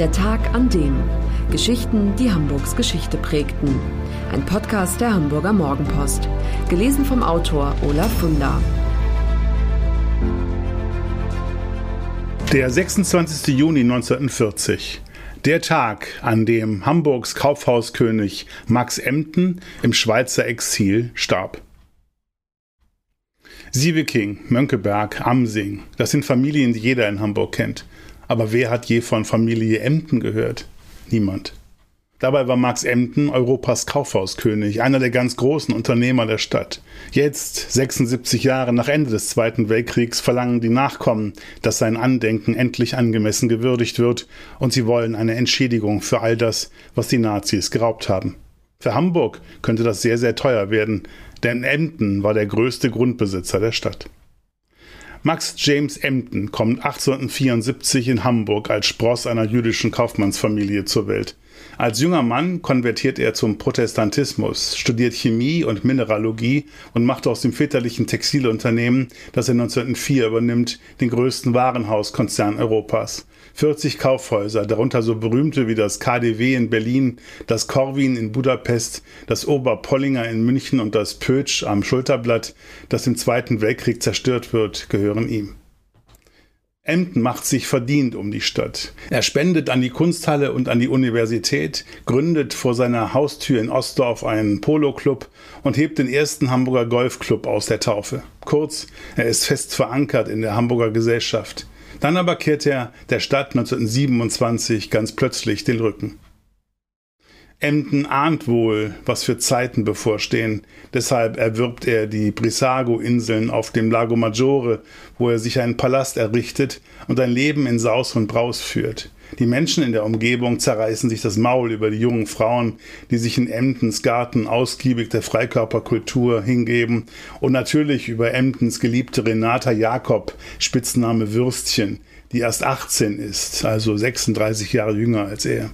Der Tag an dem. Geschichten, die Hamburgs Geschichte prägten. Ein Podcast der Hamburger Morgenpost. Gelesen vom Autor Olaf Funder. Der 26. Juni 1940. Der Tag, an dem Hamburgs Kaufhauskönig Max Emden im Schweizer Exil starb. Siebeking, Mönckeberg, Amsing, das sind Familien, die jeder in Hamburg kennt. Aber wer hat je von Familie Emden gehört? Niemand. Dabei war Max Emden Europas Kaufhauskönig, einer der ganz großen Unternehmer der Stadt. Jetzt, 76 Jahre nach Ende des Zweiten Weltkriegs, verlangen die Nachkommen, dass sein Andenken endlich angemessen gewürdigt wird, und sie wollen eine Entschädigung für all das, was die Nazis geraubt haben. Für Hamburg könnte das sehr, sehr teuer werden, denn Emden war der größte Grundbesitzer der Stadt. Max James Emden kommt 1874 in Hamburg als Spross einer jüdischen Kaufmannsfamilie zur Welt. Als junger Mann konvertiert er zum Protestantismus, studiert Chemie und Mineralogie und macht aus dem väterlichen Textilunternehmen, das er 1904 übernimmt, den größten Warenhauskonzern Europas. 40 Kaufhäuser, darunter so berühmte wie das KDW in Berlin, das Corwin in Budapest, das Oberpollinger in München und das Pötsch am Schulterblatt, das im Zweiten Weltkrieg zerstört wird, gehören ihm. Emden macht sich verdient um die Stadt. Er spendet an die Kunsthalle und an die Universität, gründet vor seiner Haustür in Ostdorf einen Polo-Club und hebt den ersten Hamburger Golfclub aus der Taufe. Kurz, er ist fest verankert in der Hamburger Gesellschaft. Dann aber kehrt er der Stadt 1927 ganz plötzlich den Rücken. Emden ahnt wohl, was für Zeiten bevorstehen. Deshalb erwirbt er die Brissago-Inseln auf dem Lago Maggiore, wo er sich einen Palast errichtet und ein Leben in Saus und Braus führt. Die Menschen in der Umgebung zerreißen sich das Maul über die jungen Frauen, die sich in Emdens Garten ausgiebig der Freikörperkultur hingeben und natürlich über Emdens geliebte Renata Jakob, Spitzname Würstchen, die erst 18 ist, also 36 Jahre jünger als er.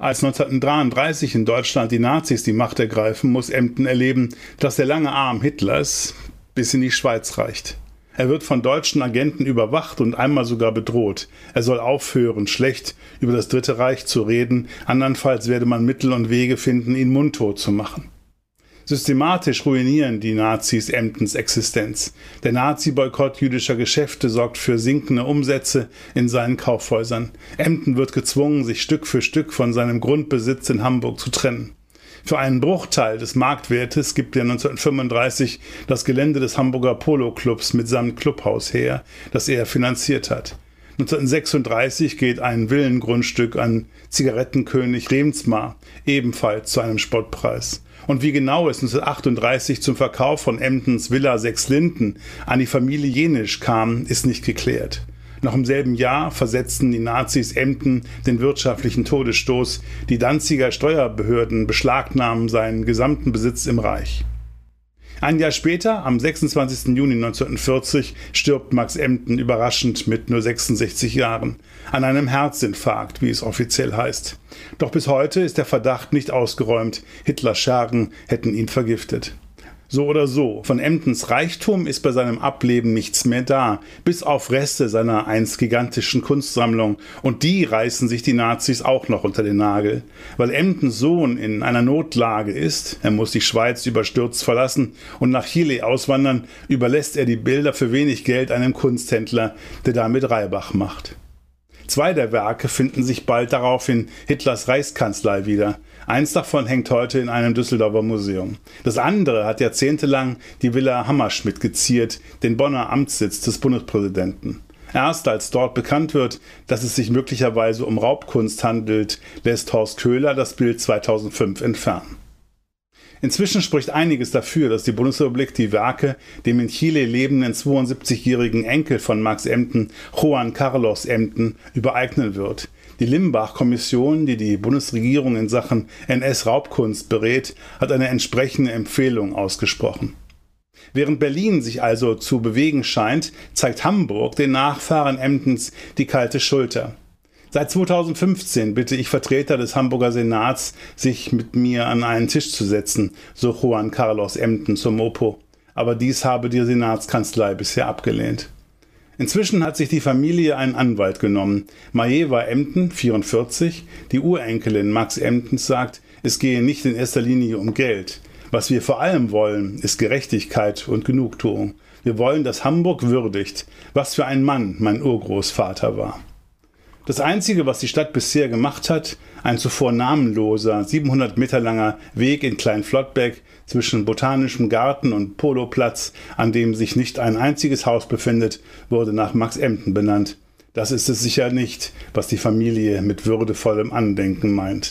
Als 1933 in Deutschland die Nazis die Macht ergreifen, muss Emden erleben, dass der lange Arm Hitlers bis in die Schweiz reicht. Er wird von deutschen Agenten überwacht und einmal sogar bedroht. Er soll aufhören, schlecht über das Dritte Reich zu reden, andernfalls werde man Mittel und Wege finden, ihn mundtot zu machen. Systematisch ruinieren die Nazis Emdens Existenz. Der Nazi-Boykott jüdischer Geschäfte sorgt für sinkende Umsätze in seinen Kaufhäusern. Emden wird gezwungen, sich Stück für Stück von seinem Grundbesitz in Hamburg zu trennen. Für einen Bruchteil des Marktwertes gibt er 1935 das Gelände des Hamburger Polo Clubs mitsamt Clubhaus her, das er finanziert hat. 1936 geht ein Villengrundstück an Zigarettenkönig Remsmar, ebenfalls zu einem Spottpreis. Und wie genau es 1938 zum Verkauf von Emdens Villa Sechs Linden an die Familie Jenisch kam, ist nicht geklärt. Noch im selben Jahr versetzten die Nazis Emden den wirtschaftlichen Todesstoß. Die Danziger Steuerbehörden beschlagnahmen seinen gesamten Besitz im Reich. Ein Jahr später, am 26. Juni 1940, stirbt Max Emden überraschend mit nur 66 Jahren an einem Herzinfarkt, wie es offiziell heißt. Doch bis heute ist der Verdacht nicht ausgeräumt, Hitlers Schergen hätten ihn vergiftet. So oder so, von Emdens Reichtum ist bei seinem Ableben nichts mehr da, bis auf Reste seiner einst gigantischen Kunstsammlung, und die reißen sich die Nazis auch noch unter den Nagel. Weil Emdens Sohn in einer Notlage ist, er muss die Schweiz überstürzt verlassen und nach Chile auswandern, überlässt er die Bilder für wenig Geld einem Kunsthändler, der damit Reibach macht. Zwei der Werke finden sich bald darauf in Hitlers Reichskanzlei wieder. Eins davon hängt heute in einem Düsseldorfer Museum. Das andere hat jahrzehntelang die Villa Hammerschmidt geziert, den Bonner Amtssitz des Bundespräsidenten. Erst als dort bekannt wird, dass es sich möglicherweise um Raubkunst handelt, lässt Horst Köhler das Bild 2005 entfernen. Inzwischen spricht einiges dafür, dass die Bundesrepublik die Werke dem in Chile lebenden 72-jährigen Enkel von Max Emden, Juan Carlos Emden, übereignen wird. Die Limbach-Kommission, die die Bundesregierung in Sachen NS-Raubkunst berät, hat eine entsprechende Empfehlung ausgesprochen. Während Berlin sich also zu bewegen scheint, zeigt Hamburg den Nachfahren Emdens die kalte Schulter. Seit 2015 bitte ich Vertreter des Hamburger Senats, sich mit mir an einen Tisch zu setzen, so Juan Carlos Emden zum Mopo. Aber dies habe die Senatskanzlei bisher abgelehnt. Inzwischen hat sich die Familie einen Anwalt genommen. Majewa Emden, 44, die Urenkelin Max Emdens, sagt, es gehe nicht in erster Linie um Geld. Was wir vor allem wollen, ist Gerechtigkeit und Genugtuung. Wir wollen, dass Hamburg würdigt, was für ein Mann mein Urgroßvater war. Das Einzige, was die Stadt bisher gemacht hat, ein zuvor namenloser, 700 Meter langer Weg in Kleinflottbeck zwischen Botanischem Garten und Poloplatz, an dem sich nicht ein einziges Haus befindet, wurde nach Max Emden benannt. Das ist es sicher nicht, was die Familie mit würdevollem Andenken meint.